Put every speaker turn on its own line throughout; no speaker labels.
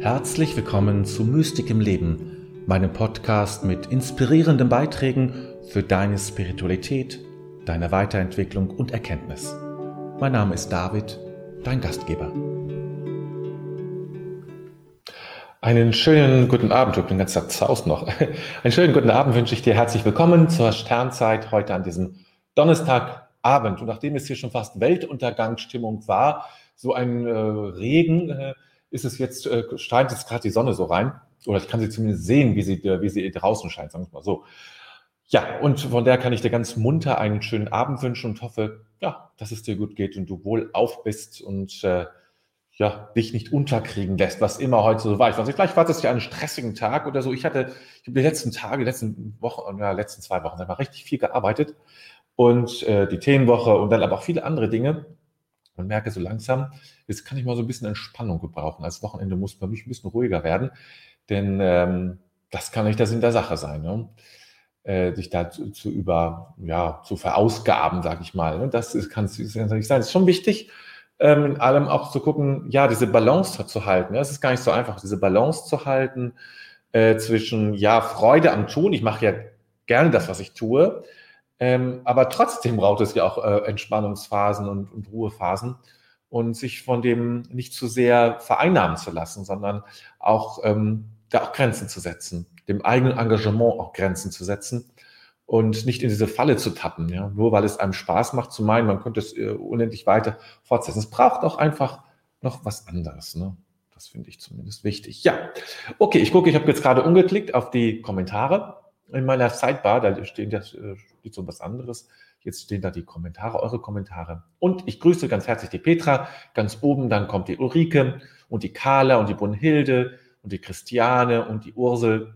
Herzlich willkommen zu Mystik im Leben, meinem Podcast mit inspirierenden Beiträgen für deine Spiritualität, deine Weiterentwicklung und Erkenntnis. Mein Name ist David, dein Gastgeber. Einen schönen guten Abend, ich bin ganz Zaus noch. Einen schönen guten Abend wünsche ich dir. Herzlich willkommen zur Sternzeit heute an diesem Donnerstagabend. Und nachdem es hier schon fast Weltuntergangsstimmung war, so ein äh, Regen, äh, ist es jetzt, äh, scheint jetzt gerade die Sonne so rein. Oder ich kann sie zumindest sehen, wie sie, wie sie draußen scheint, sagen wir mal so. Ja, und von der kann ich dir ganz munter einen schönen Abend wünschen und hoffe, ja, dass es dir gut geht und du wohl auf bist und äh, ja, dich nicht unterkriegen lässt, was immer heute so war. Ich weiß vielleicht war das ja einen stressigen Tag oder so. Ich hatte, ich habe die letzten Tage, die letzten Wochen, ja, letzten zwei Wochen, einfach richtig viel gearbeitet und äh, die Themenwoche und dann aber auch viele andere Dinge und merke so langsam, jetzt kann ich mal so ein bisschen Entspannung gebrauchen. Als Wochenende muss bei mich ein bisschen ruhiger werden, denn ähm, das kann nicht der Sinn der Sache sein. Ne? Äh, sich da zu, zu, über, ja, zu verausgaben, sage ich mal. Ne? Das kann es nicht sein. Es ist schon wichtig, ähm, in allem auch zu gucken, ja, diese Balance zu halten. Ja? Es ist gar nicht so einfach, diese Balance zu halten äh, zwischen, ja, Freude am Tun. Ich mache ja gerne das, was ich tue, ähm, aber trotzdem braucht es ja auch äh, Entspannungsphasen und, und, Ruhephasen und sich von dem nicht zu sehr vereinnahmen zu lassen, sondern auch ähm, da auch Grenzen zu setzen, dem eigenen Engagement auch Grenzen zu setzen und nicht in diese Falle zu tappen, ja, nur weil es einem Spaß macht zu meinen, man könnte es äh, unendlich weiter fortsetzen. Es braucht auch einfach noch was anderes, ne? Das finde ich zumindest wichtig. Ja, okay, ich gucke, ich habe jetzt gerade umgeklickt auf die Kommentare in meiner Sidebar, da stehen das, äh, steht so was anderes. Jetzt stehen da die Kommentare, eure Kommentare. Und ich grüße ganz herzlich die Petra. Ganz oben, dann kommt die Ulrike und die Carla und die Brunhilde und die Christiane und die Ursel.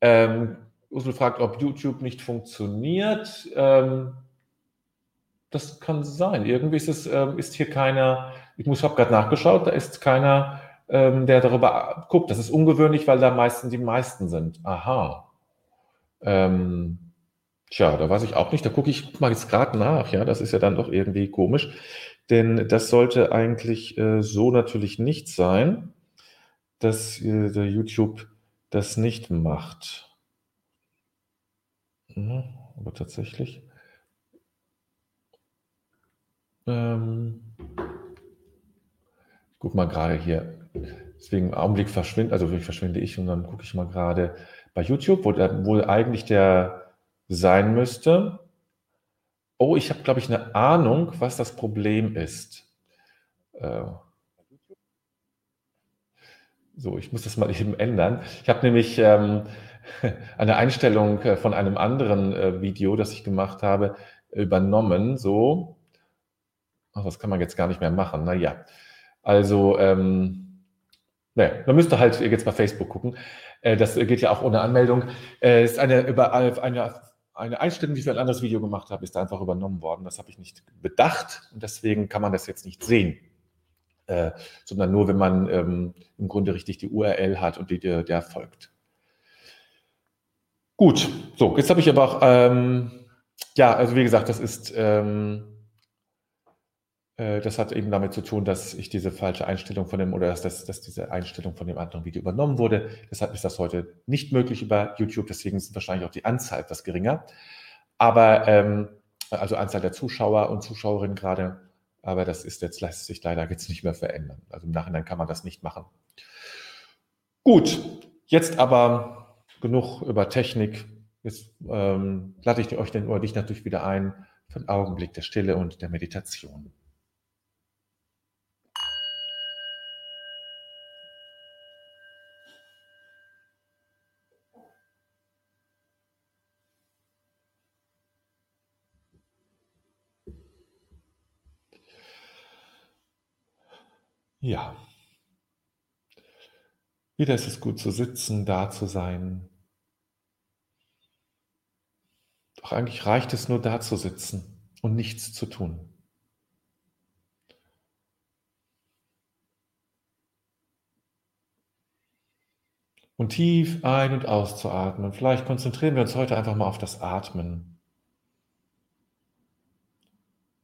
Ähm, Ursel fragt, ob YouTube nicht funktioniert. Ähm, das kann sein. Irgendwie ist es, ähm, ist hier keiner, ich muss, habe gerade nachgeschaut, da ist keiner ähm, der darüber guckt. Das ist ungewöhnlich, weil da meistens die meisten sind. Aha. Ähm, tja, da weiß ich auch nicht. Da gucke ich mal jetzt gerade nach. Ja, das ist ja dann doch irgendwie komisch. Denn das sollte eigentlich äh, so natürlich nicht sein, dass äh, der YouTube das nicht macht. Ja, aber tatsächlich. Ähm, ich gucke mal gerade hier Deswegen im Augenblick verschwinde, also verschwinde ich und dann gucke ich mal gerade bei YouTube, wo der wohl eigentlich der sein müsste. Oh, ich habe, glaube ich, eine Ahnung, was das Problem ist. Äh, so, ich muss das mal eben ändern. Ich habe nämlich ähm, eine Einstellung äh, von einem anderen äh, Video, das ich gemacht habe, übernommen. So, Ach, das kann man jetzt gar nicht mehr machen. Naja, also ähm, naja, man müsste halt jetzt bei Facebook gucken. Äh, das geht ja auch ohne Anmeldung. Es ist eine, über eine, eine Einstellung, die ich für ein anderes Video gemacht habe, ist einfach übernommen worden. Das habe ich nicht bedacht und deswegen kann man das jetzt nicht sehen. Äh, sondern nur, wenn man ähm, im Grunde richtig die URL hat und die der, der folgt. Gut, so, jetzt habe ich aber auch, ähm, ja, also wie gesagt, das ist ähm, äh, das hat eben damit zu tun, dass ich diese falsche Einstellung von dem oder dass, dass, dass diese Einstellung von dem anderen Video übernommen wurde. Deshalb ist das heute nicht möglich über YouTube, deswegen ist wahrscheinlich auch die Anzahl etwas geringer. Aber ähm, also Anzahl der Zuschauer und Zuschauerinnen gerade, aber das ist jetzt lässt sich leider jetzt nicht mehr verändern. Also im Nachhinein kann man das nicht machen. Gut, jetzt aber genug über Technik. Jetzt ähm, lade ich euch den, oder dich natürlich wieder ein für einen Augenblick der Stille und der Meditation. Ja. Wieder ist es gut zu sitzen, da zu sein. Doch eigentlich reicht es nur da zu sitzen und nichts zu tun. Und tief ein- und auszuatmen. Vielleicht konzentrieren wir uns heute einfach mal auf das Atmen.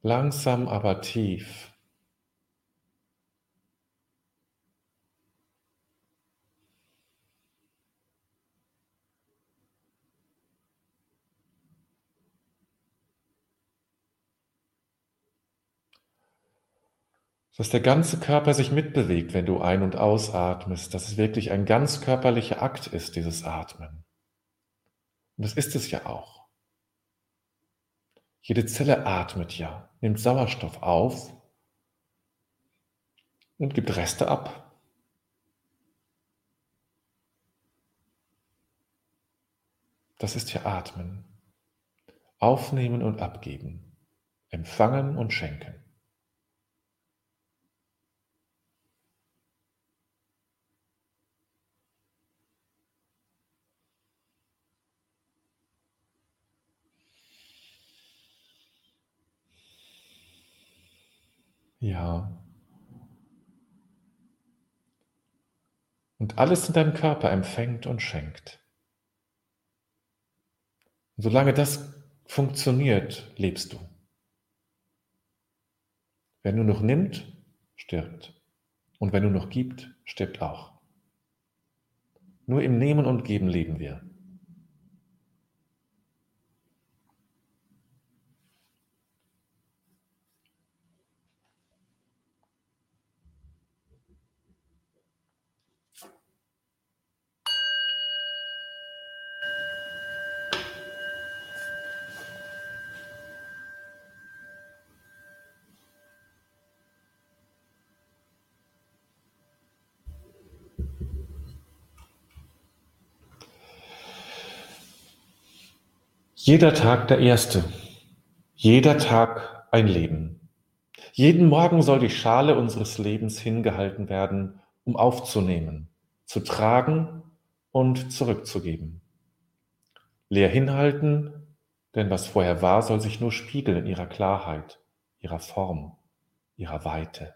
Langsam, aber tief. Dass der ganze Körper sich mitbewegt, wenn du ein- und ausatmest, dass es wirklich ein ganz körperlicher Akt ist, dieses Atmen. Und das ist es ja auch. Jede Zelle atmet ja, nimmt Sauerstoff auf und gibt Reste ab. Das ist ja Atmen. Aufnehmen und abgeben. Empfangen und schenken. Ja. Und alles in deinem Körper empfängt und schenkt. Und solange das funktioniert, lebst du. Wer nur noch nimmt, stirbt. Und wer nur noch gibt, stirbt auch. Nur im Nehmen und Geben leben wir. Jeder Tag der erste. Jeder Tag ein Leben. Jeden Morgen soll die Schale unseres Lebens hingehalten werden, um aufzunehmen, zu tragen und zurückzugeben. Leer hinhalten, denn was vorher war, soll sich nur spiegeln in ihrer Klarheit, ihrer Form, ihrer Weite.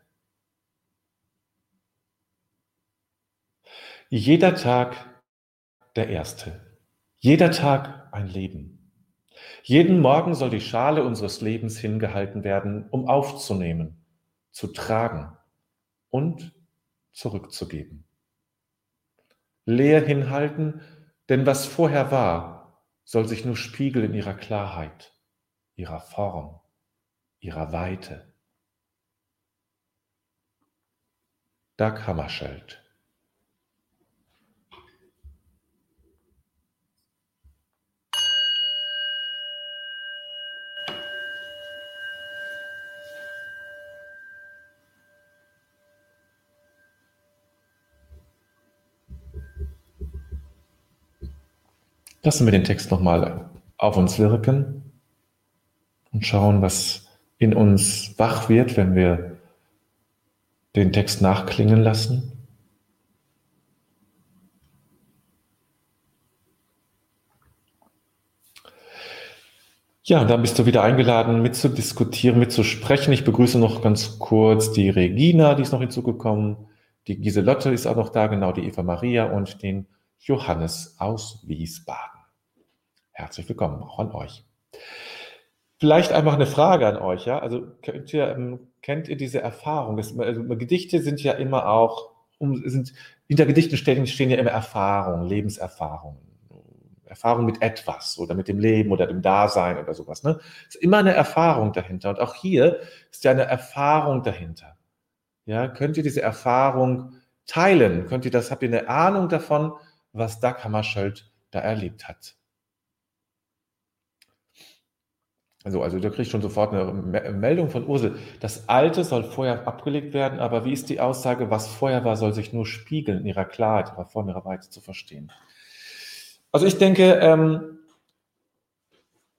Jeder Tag der erste. Jeder Tag ein Leben. Jeden Morgen soll die Schale unseres Lebens hingehalten werden, um aufzunehmen, zu tragen und zurückzugeben. Leer hinhalten, denn was vorher war, soll sich nur spiegeln in ihrer Klarheit, ihrer Form, ihrer Weite. Dag Hammarskjöld Lassen wir den Text nochmal auf uns wirken und schauen, was in uns wach wird, wenn wir den Text nachklingen lassen. Ja, dann bist du wieder eingeladen, mitzudiskutieren, mitzusprechen. Ich begrüße noch ganz kurz die Regina, die ist noch hinzugekommen. Die Giselotte ist auch noch da, genau, die Eva Maria und den Johannes aus Wiesbaden. Herzlich willkommen auch an euch. Vielleicht einfach eine Frage an euch, ja? Also kennt ihr, ähm, kennt ihr diese Erfahrung? Das, also Gedichte sind ja immer auch, um, sind, hinter Gedichten stehen, stehen ja immer Erfahrungen, Lebenserfahrungen. Erfahrung mit etwas oder mit dem Leben oder dem Dasein oder sowas. Ne? Es ist immer eine Erfahrung dahinter. Und auch hier ist ja eine Erfahrung dahinter. Ja, könnt ihr diese Erfahrung teilen? Könnt ihr das, habt ihr eine Ahnung davon, was Dag Hammarskjöld da erlebt hat. Also, also da kriege ich schon sofort eine Meldung von Ursel. Das Alte soll vorher abgelegt werden, aber wie ist die Aussage, was vorher war, soll sich nur spiegeln in ihrer Klarheit, ihrer Form, ihrer Weite zu verstehen. Also ich denke, ähm,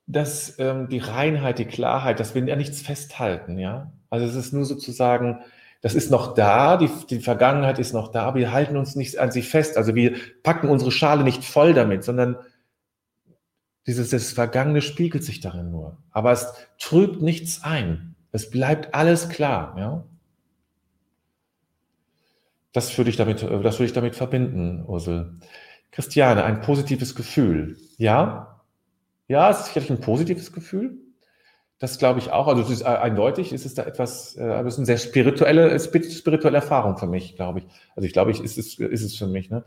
dass ähm, die Reinheit, die Klarheit, dass wir ja nichts festhalten, ja. Also es ist nur sozusagen das ist noch da, die, die Vergangenheit ist noch da, wir halten uns nicht an sie fest. Also wir packen unsere Schale nicht voll damit, sondern dieses das Vergangene spiegelt sich darin nur. Aber es trübt nichts ein. Es bleibt alles klar. Ja? Das würde ich damit, das würde ich damit verbinden, Ursel. Christiane, ein positives Gefühl. Ja? Ja, ist sicherlich ein positives Gefühl. Das glaube ich auch. Also es ist äh, eindeutig, ist es da etwas, äh, aber es ist eine sehr spirituelle, spirituelle Erfahrung für mich, glaube ich. Also ich glaube, ich, ist, es, ist es für mich. Ne?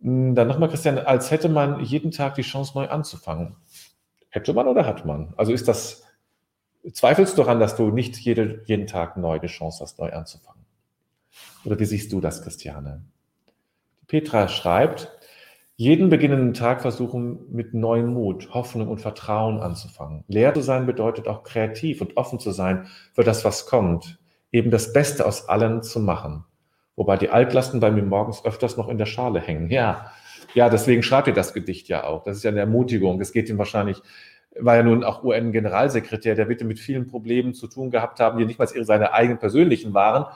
Hm, dann nochmal, Christian, als hätte man jeden Tag die Chance, neu anzufangen. Hätte man oder hat man? Also ist das, zweifelst du daran, dass du nicht jede, jeden Tag neu die Chance hast, neu anzufangen? Oder wie siehst du das, Christiane? Petra schreibt, jeden beginnenden Tag versuchen, mit neuem Mut, Hoffnung und Vertrauen anzufangen. Leer zu sein bedeutet auch kreativ und offen zu sein für das, was kommt. Eben das Beste aus allen zu machen. Wobei die Altlasten bei mir morgens öfters noch in der Schale hängen. Ja, ja, deswegen schreibt ihr das Gedicht ja auch. Das ist ja eine Ermutigung. Es geht ihm wahrscheinlich, war ja nun auch UN-Generalsekretär, der wird mit vielen Problemen zu tun gehabt haben, die nicht mal seine eigenen persönlichen waren.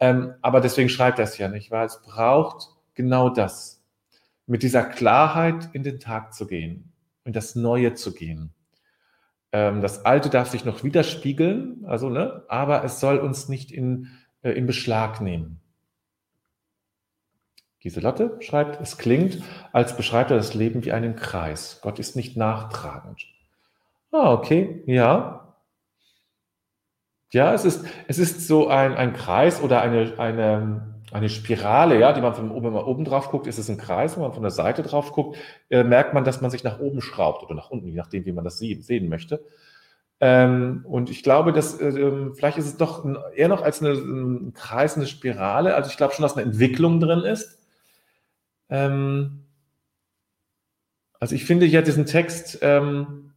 Ähm, aber deswegen schreibt er es ja nicht, weil es braucht genau das mit dieser Klarheit in den Tag zu gehen, in das Neue zu gehen. Ähm, das Alte darf sich noch widerspiegeln, also, ne, aber es soll uns nicht in, äh, in Beschlag nehmen. Giselotte schreibt, es klingt, als beschreibt er das Leben wie einen Kreis. Gott ist nicht nachtragend. Ah, okay, ja. Ja, es ist, es ist so ein, ein Kreis oder eine, eine, eine Spirale, ja, die man von oben, wenn man oben drauf guckt, ist es ein Kreis, wenn man von der Seite drauf guckt, äh, merkt man, dass man sich nach oben schraubt oder nach unten, je nachdem, wie man das sehen, sehen möchte. Ähm, und ich glaube, dass äh, ähm, vielleicht ist es doch eher noch als eine, ein Kreis, eine Spirale. Also ich glaube schon, dass eine Entwicklung drin ist. Ähm, also ich finde ja diesen Text, ähm,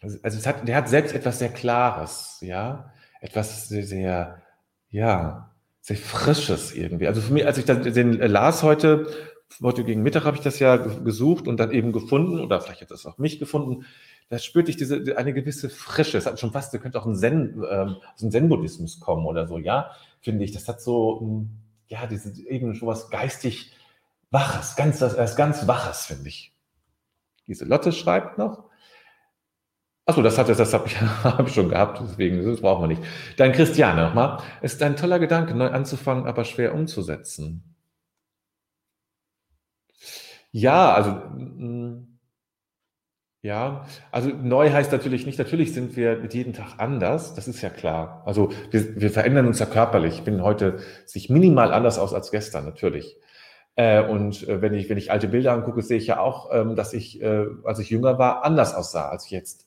also, also hat, der hat selbst etwas sehr Klares, ja, etwas sehr, sehr ja, sehr Frisches irgendwie. Also für mich, als ich den las heute, heute gegen Mittag habe ich das ja gesucht und dann eben gefunden, oder vielleicht hat es auch mich gefunden, da spürte ich diese, eine gewisse Frische. Es hat schon fast, da könnte auch ein Zen, ähm, aus dem Zen-Buddhismus kommen oder so, ja, finde ich. Das hat so, hm, ja, diese, eben was geistig Waches, ganz, das ganz Waches, finde ich. Diese Lotte schreibt noch, Achso, das hat das habe ich, hab ich schon gehabt, deswegen, das brauchen wir nicht. Dann Christiane nochmal. Ist ein toller Gedanke, neu anzufangen, aber schwer umzusetzen. Ja, also mm, ja, also neu heißt natürlich nicht, natürlich sind wir mit jedem Tag anders, das ist ja klar. Also wir, wir verändern uns ja körperlich. Ich bin heute sich minimal anders aus als gestern, natürlich. Äh, und äh, wenn ich, wenn ich alte Bilder angucke, sehe ich ja auch, ähm, dass ich, äh, als ich jünger war, anders aussah als jetzt.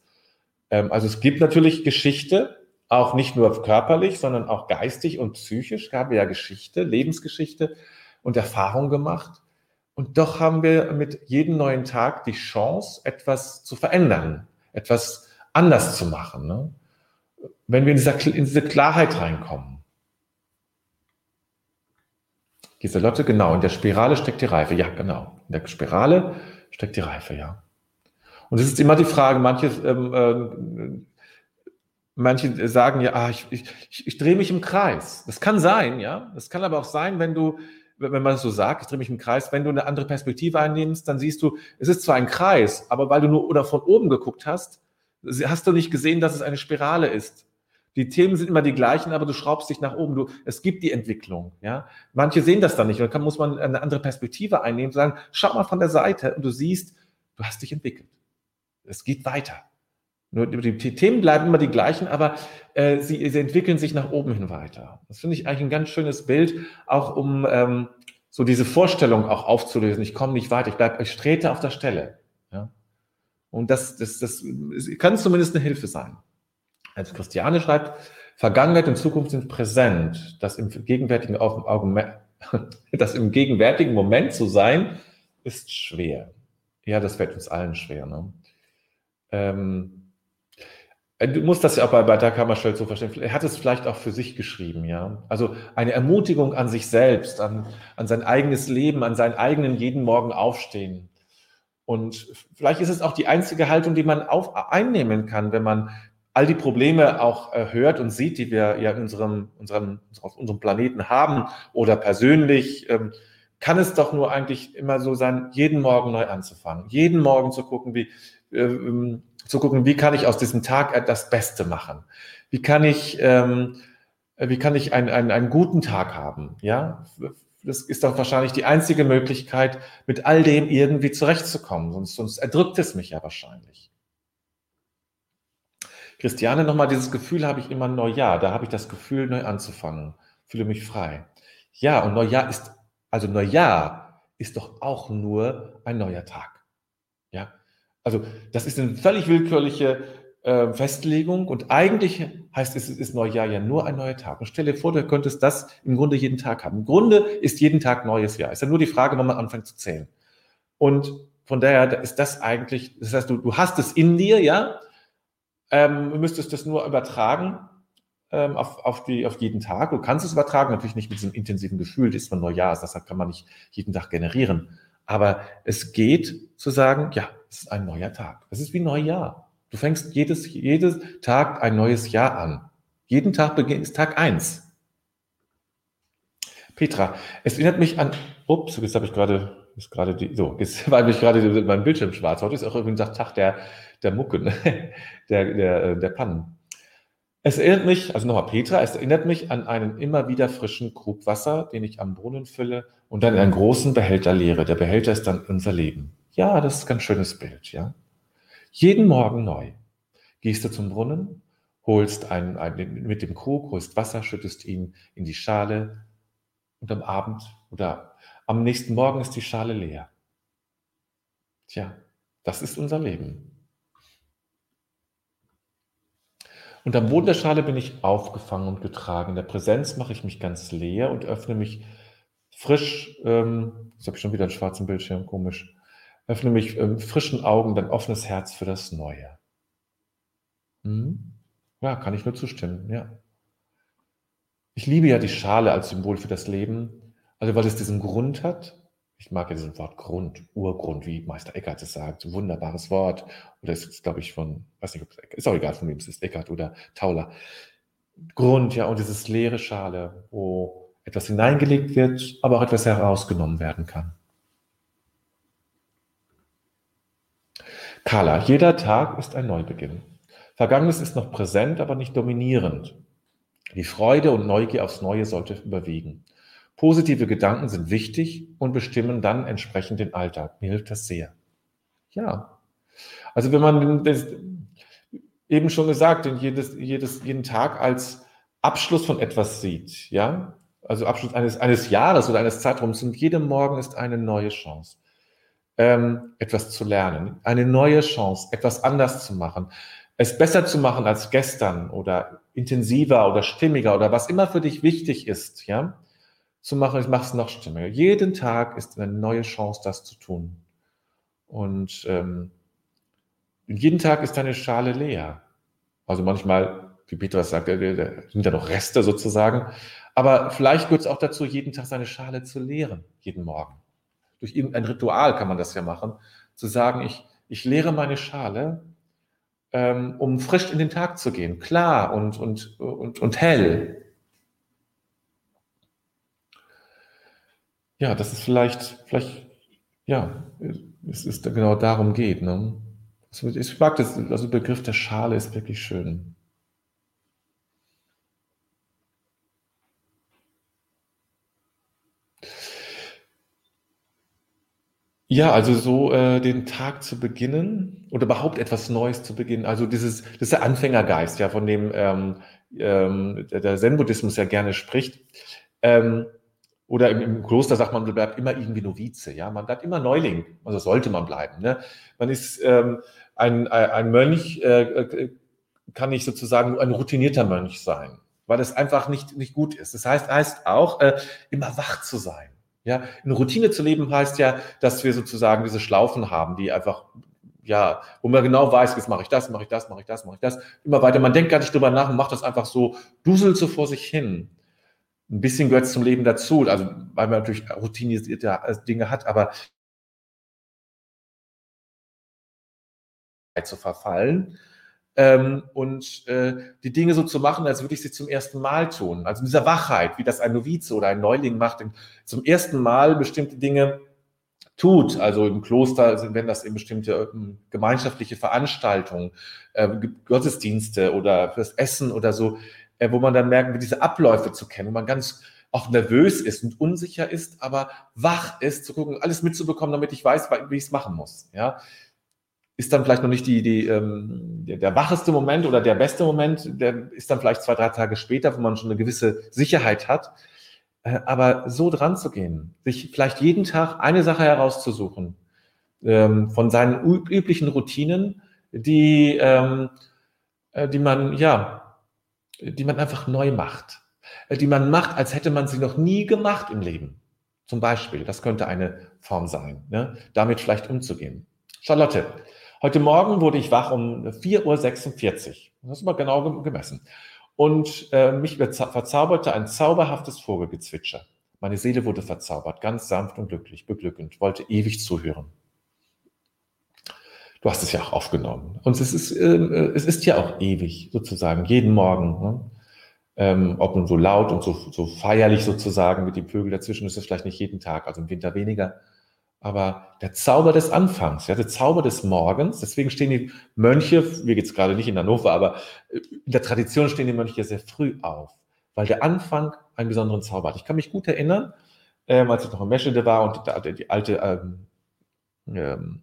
Ähm, also es gibt natürlich Geschichte, auch nicht nur körperlich, sondern auch geistig und psychisch. Gab ja Geschichte, Lebensgeschichte und Erfahrung gemacht. Und doch haben wir mit jedem neuen Tag die Chance, etwas zu verändern, etwas anders zu machen. Ne? Wenn wir in, dieser, in diese Klarheit reinkommen. Giselotte, genau, in der Spirale steckt die Reife. Ja, genau. In der Spirale steckt die Reife, ja. Und es ist immer die Frage, manche, ähm, äh, manche sagen ja, ah, ich, ich, ich drehe mich im Kreis. Das kann sein, ja. Das kann aber auch sein, wenn du, wenn man es so sagt, ich drehe mich im Kreis, wenn du eine andere Perspektive einnimmst, dann siehst du, es ist zwar ein Kreis, aber weil du nur oder von oben geguckt hast, hast du nicht gesehen, dass es eine Spirale ist. Die Themen sind immer die gleichen, aber du schraubst dich nach oben. Du, es gibt die Entwicklung. Ja? Manche sehen das dann nicht. Dann muss man eine andere Perspektive einnehmen, sagen, schau mal von der Seite und du siehst, du hast dich entwickelt. Es geht weiter. Nur die, Themen bleiben immer die gleichen, aber äh, sie, sie, entwickeln sich nach oben hin weiter. Das finde ich eigentlich ein ganz schönes Bild, auch um ähm, so diese Vorstellung auch aufzulösen. Ich komme nicht weiter, ich bleibe, ich trete auf der Stelle. Ja? Und das, das, das kann zumindest eine Hilfe sein. Als Christiane schreibt, Vergangenheit und Zukunft sind präsent. Das im gegenwärtigen das im gegenwärtigen Moment zu sein, ist schwer. Ja, das fällt uns allen schwer. Ne? Ähm, äh, du musst das ja auch bei, bei Dag so verstehen. Er hat es vielleicht auch für sich geschrieben, ja. Also eine Ermutigung an sich selbst, an, an sein eigenes Leben, an seinen eigenen jeden Morgen aufstehen. Und vielleicht ist es auch die einzige Haltung, die man auf, einnehmen kann, wenn man all die Probleme auch äh, hört und sieht, die wir ja in unserem, unserem, auf unserem Planeten haben oder persönlich, ähm, kann es doch nur eigentlich immer so sein, jeden Morgen neu anzufangen, jeden Morgen zu gucken, wie, ähm, zu gucken, wie kann ich aus diesem Tag das Beste machen? Wie kann ich, ähm, wie kann ich einen, einen, einen guten Tag haben? Ja, das ist doch wahrscheinlich die einzige Möglichkeit, mit all dem irgendwie zurechtzukommen. Sonst, sonst erdrückt es mich ja wahrscheinlich. Christiane, nochmal dieses Gefühl habe ich immer Neujahr. Da habe ich das Gefühl, neu anzufangen. Fühle mich frei. Ja, und Neujahr ist, also Neujahr ist doch auch nur ein neuer Tag. Also das ist eine völlig willkürliche äh, Festlegung und eigentlich heißt es, es ist Neujahr ja nur ein neuer Tag. Und stell dir vor, du könntest das im Grunde jeden Tag haben. Im Grunde ist jeden Tag neues Jahr. Ist ja nur die Frage, wann man anfängt zu zählen. Und von daher ist das eigentlich, das heißt, du, du hast es in dir, ja, ähm, du müsstest das nur übertragen ähm, auf, auf, die, auf jeden Tag. Du kannst es übertragen, natürlich nicht mit diesem intensiven Gefühl, das man Neujahr ist, das kann man nicht jeden Tag generieren. Aber es geht zu sagen, ja, es ist ein neuer Tag. Es ist wie Neujahr. Du fängst jedes, jedes Tag ein neues Jahr an. Jeden Tag beginnt ist Tag eins. Petra, es erinnert mich an, ups, jetzt habe ich gerade, ist gerade die, so, jetzt war ich gerade mein Bildschirm schwarz. Heute ist auch übrigens der Tag der, der Mucken, der, der, der Pannen. Es erinnert mich, also nochmal Petra, es erinnert mich an einen immer wieder frischen Krug Wasser, den ich am Brunnen fülle und dann in einen großen Behälter leere. Der Behälter ist dann unser Leben. Ja, das ist ein ganz schönes Bild, ja. Jeden Morgen neu. Gehst du zum Brunnen, holst einen, einen, mit dem Krug, holst Wasser, schüttest ihn in die Schale und am Abend oder am nächsten Morgen ist die Schale leer. Tja, das ist unser Leben. Und am Boden der Schale bin ich aufgefangen und getragen. In der Präsenz mache ich mich ganz leer und öffne mich frisch. Ähm, jetzt habe ich schon wieder einen schwarzen Bildschirm, komisch öffne mich äh, frischen Augen, dein offenes Herz für das Neue. Hm? Ja, kann ich nur zustimmen, ja. Ich liebe ja die Schale als Symbol für das Leben, also weil es diesen Grund hat. Ich mag ja diesen Wort Grund, Urgrund, wie Meister Eckhart es sagt, ein wunderbares Wort. Oder es ist, glaube ich, von, weiß nicht, ob es ist auch egal, von wem es ist, Eckhart oder Tauler. Grund, ja, und dieses leere Schale, wo etwas hineingelegt wird, aber auch etwas herausgenommen werden kann. Carla, jeder Tag ist ein Neubeginn. Vergangenes ist noch präsent, aber nicht dominierend. Die Freude und Neugier aufs Neue sollte überwiegen. Positive Gedanken sind wichtig und bestimmen dann entsprechend den Alltag. Mir hilft das sehr. Ja. Also wenn man das, eben schon gesagt, jedes, jedes, jeden Tag als Abschluss von etwas sieht, ja, also Abschluss eines, eines Jahres oder eines Zeitraums und jedem Morgen ist eine neue Chance ähm, etwas zu lernen, eine neue Chance, etwas anders zu machen, es besser zu machen als gestern oder intensiver oder stimmiger oder was immer für dich wichtig ist, ja, zu machen, ich mache es noch stimmiger. Jeden Tag ist eine neue Chance, das zu tun. Und ähm, jeden Tag ist deine Schale leer. Also manchmal, wie Peter sagt, sind ja noch Reste sozusagen. Aber vielleicht gehört es auch dazu, jeden Tag seine Schale zu leeren, jeden Morgen durch irgendein Ritual kann man das ja machen, zu sagen, ich, ich leere meine Schale, ähm, um frisch in den Tag zu gehen, klar und, und, und, und hell. Ja, das ist vielleicht, vielleicht, ja, es ist genau darum geht. Ne? Ich mag das, also der Begriff der Schale ist wirklich schön. Ja, also so äh, den Tag zu beginnen oder überhaupt etwas Neues zu beginnen. Also dieses, das ist der Anfängergeist, ja, von dem ähm, ähm, der, Zen-Buddhismus ja gerne spricht. Ähm, oder im, im, Kloster sagt man, man bleibt immer irgendwie Novize, ja, man bleibt immer Neuling, also sollte man bleiben. Ne? Man ist ähm, ein, ein Mönch, äh, äh kann nicht sozusagen ein routinierter Mönch sein, weil das einfach nicht, nicht gut ist. Das heißt, heißt auch, äh, immer wach zu sein. Ja, in Routine zu leben heißt ja, dass wir sozusagen diese Schlaufen haben, die einfach, ja, wo man genau weiß, jetzt mache ich das, mache ich das, mache ich das, mache ich das, immer weiter. Man denkt gar nicht drüber nach und macht das einfach so, duselt so vor sich hin. Ein bisschen gehört es zum Leben dazu, also weil man natürlich routinisierte Dinge hat, aber zu verfallen ähm, und äh, die Dinge so zu machen, als würde ich sie zum ersten Mal tun. Also in dieser Wachheit, wie das ein Novize oder ein Neuling macht, zum ersten Mal bestimmte Dinge tut. Also im Kloster wenn das eben bestimmte ähm, gemeinschaftliche Veranstaltungen, äh, Gottesdienste oder fürs Essen oder so, äh, wo man dann merkt, diese Abläufe zu kennen, wo man ganz auch nervös ist und unsicher ist, aber wach ist, zu gucken, alles mitzubekommen, damit ich weiß, wie ich es machen muss. Ja, ist dann vielleicht noch nicht die, die, ähm, der, der wacheste Moment oder der beste Moment, der ist dann vielleicht zwei, drei Tage später, wo man schon eine gewisse Sicherheit hat. Äh, aber so dran zu gehen, sich vielleicht jeden Tag eine Sache herauszusuchen, ähm, von seinen üblichen Routinen, die, ähm, äh, die man, ja, die man einfach neu macht. Äh, die man macht, als hätte man sie noch nie gemacht im Leben. Zum Beispiel, das könnte eine Form sein, ne? damit vielleicht umzugehen. Charlotte, heute Morgen wurde ich wach um 4.46 Uhr. Das ist mal genau gemessen. Und äh, mich verzauberte ein zauberhaftes Vogelgezwitscher. Meine Seele wurde verzaubert, ganz sanft und glücklich, beglückend, wollte ewig zuhören. Du hast es ja auch aufgenommen. Und es ist, äh, es ist ja auch ewig, sozusagen, jeden Morgen. Ne? Ähm, ob nun so laut und so, so feierlich sozusagen mit den Vögeln dazwischen ist es vielleicht nicht jeden Tag, also im Winter weniger. Aber der Zauber des Anfangs, ja, der Zauber des Morgens, deswegen stehen die Mönche, mir geht es gerade nicht in Hannover, aber äh, in der Tradition stehen die Mönche sehr früh auf, weil der Anfang einen besonderen Zauber hat. Ich kann mich gut erinnern, ähm, als ich noch in Meschede war und da, die alte ähm, ähm,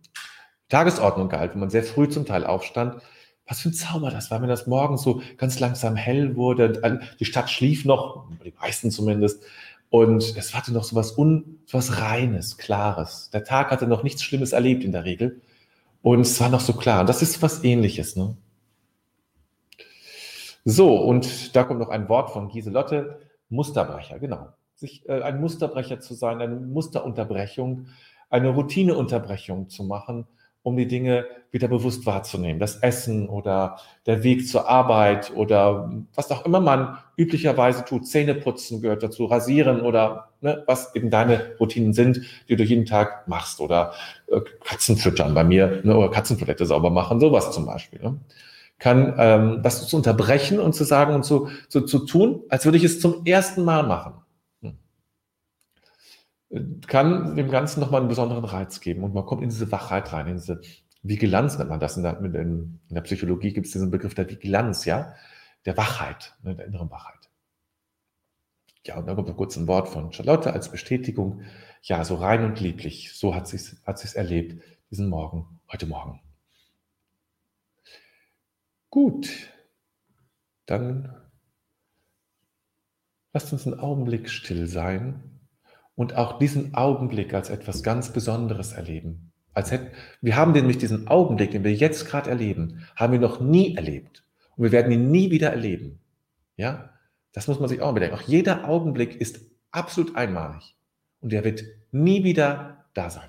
Tagesordnung galt, wo man sehr früh zum Teil aufstand, was für ein Zauber das war, wenn das morgens so ganz langsam hell wurde. Die Stadt schlief noch, die meisten zumindest. Und es hatte noch so was, Un, was Reines, Klares. Der Tag hatte noch nichts Schlimmes erlebt in der Regel. Und es war noch so klar. Und das ist was Ähnliches. Ne? So, und da kommt noch ein Wort von Giselotte. Musterbrecher, genau. Sich, äh, ein Musterbrecher zu sein, eine Musterunterbrechung, eine Routineunterbrechung zu machen um die Dinge wieder bewusst wahrzunehmen. Das Essen oder der Weg zur Arbeit oder was auch immer man üblicherweise tut. Zähne putzen gehört dazu, rasieren oder ne, was eben deine Routinen sind, die du jeden Tag machst oder äh, Katzen füttern bei mir ne, oder Katzentoilette sauber machen, sowas zum Beispiel. Ne. Kann ähm, das zu unterbrechen und zu sagen und zu, zu, zu tun, als würde ich es zum ersten Mal machen kann dem Ganzen nochmal einen besonderen Reiz geben und man kommt in diese Wachheit rein, in diese Vigilanz nennt man das. In der, in der Psychologie gibt es diesen Begriff der Vigilanz, ja, der Wachheit, ne, der inneren Wachheit. Ja, und dann kommt noch kurz ein Wort von Charlotte als Bestätigung. Ja, so rein und lieblich, so hat sie hat es erlebt, diesen Morgen, heute Morgen. Gut, dann lasst uns einen Augenblick still sein und auch diesen Augenblick als etwas ganz Besonderes erleben. Als hätten, wir haben nämlich diesen Augenblick, den wir jetzt gerade erleben, haben wir noch nie erlebt. Und wir werden ihn nie wieder erleben. Ja? Das muss man sich auch bedenken. Auch jeder Augenblick ist absolut einmalig. Und er wird nie wieder da sein.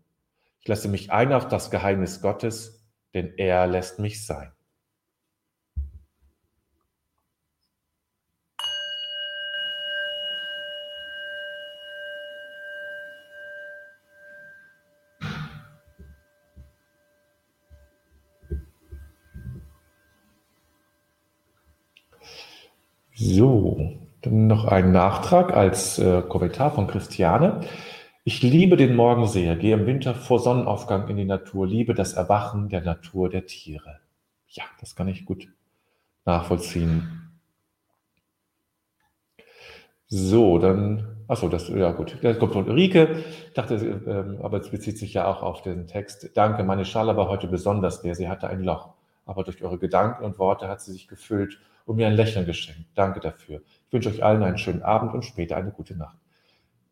Ich lasse mich ein auf das Geheimnis Gottes, denn er lässt mich sein. So, dann noch ein Nachtrag als äh, Kommentar von Christiane. Ich liebe den Morgen sehr, gehe im Winter vor Sonnenaufgang in die Natur, liebe das Erwachen der Natur der Tiere. Ja, das kann ich gut nachvollziehen. So, dann, achso, das, ja gut, das kommt von Ulrike. Dachte, ähm, aber es bezieht sich ja auch auf den Text. Danke, meine Schale war heute besonders leer. Sie hatte ein Loch. Aber durch eure Gedanken und Worte hat sie sich gefüllt und mir ein Lächeln geschenkt. Danke dafür. Ich wünsche euch allen einen schönen Abend und später eine gute Nacht.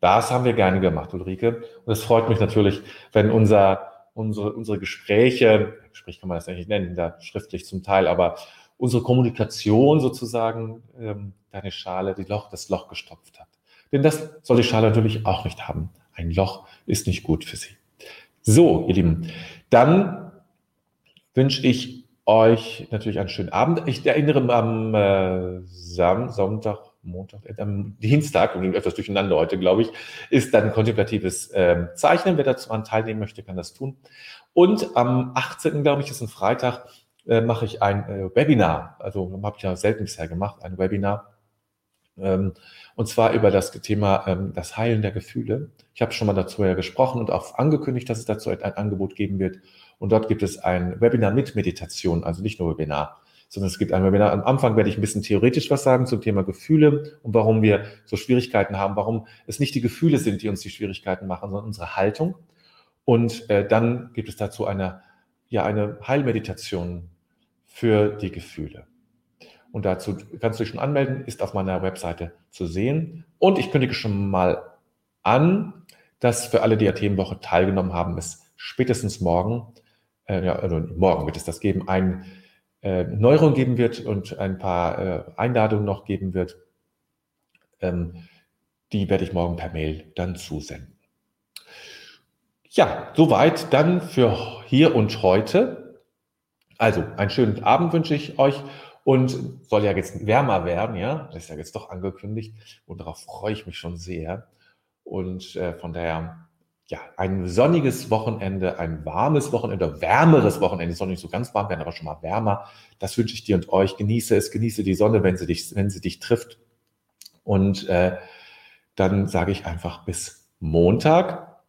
Das haben wir gerne gemacht, Ulrike. Und es freut mich natürlich, wenn unser, unsere, unsere Gespräche, Gespräch kann man das eigentlich nennen, da schriftlich zum Teil, aber unsere Kommunikation sozusagen ähm, deine Schale, die Loch, das Loch gestopft hat. Denn das soll die Schale natürlich auch nicht haben. Ein Loch ist nicht gut für sie. So, ihr Lieben, dann wünsche ich euch natürlich einen schönen Abend. Ich erinnere am äh, Sam Sonntag, Montag, äh, am Dienstag, und etwas durcheinander heute, glaube ich, ist dann kontemplatives äh, Zeichnen. Wer dazu teilnehmen möchte, kann das tun. Und am 18. glaube ich, ist ein Freitag, äh, mache ich ein äh, Webinar. Also habe ich ja selten bisher gemacht, ein Webinar. Ähm, und zwar über das Thema ähm, das Heilen der Gefühle. Ich habe schon mal dazu ja gesprochen und auch angekündigt, dass es dazu ein Angebot geben wird. Und dort gibt es ein Webinar mit Meditation, also nicht nur Webinar, sondern es gibt ein Webinar. Am Anfang werde ich ein bisschen theoretisch was sagen zum Thema Gefühle und warum wir so Schwierigkeiten haben, warum es nicht die Gefühle sind, die uns die Schwierigkeiten machen, sondern unsere Haltung. Und äh, dann gibt es dazu eine, ja, eine Heilmeditation für die Gefühle. Und dazu kannst du dich schon anmelden, ist auf meiner Webseite zu sehen. Und ich kündige schon mal an, dass für alle, die der Themenwoche teilgenommen haben, es spätestens morgen, äh, ja, also morgen wird es das geben, ein äh, Neuerung geben wird und ein paar äh, Einladungen noch geben wird. Ähm, die werde ich morgen per Mail dann zusenden. Ja, soweit dann für hier und heute. Also, einen schönen Abend wünsche ich euch und soll ja jetzt wärmer werden, ja. Das ist ja jetzt doch angekündigt und darauf freue ich mich schon sehr. Und äh, von daher, ja, ein sonniges Wochenende, ein warmes Wochenende, wärmeres Wochenende, es soll nicht so ganz warm werden, aber schon mal wärmer. Das wünsche ich dir und euch. Genieße es, genieße die Sonne, wenn sie dich, wenn sie dich trifft. Und äh, dann sage ich einfach bis Montag,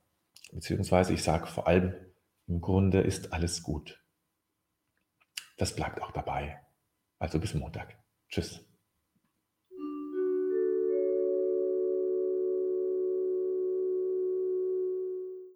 beziehungsweise ich sage vor allem, im Grunde ist alles gut. Das bleibt auch dabei. Also bis Montag. Tschüss.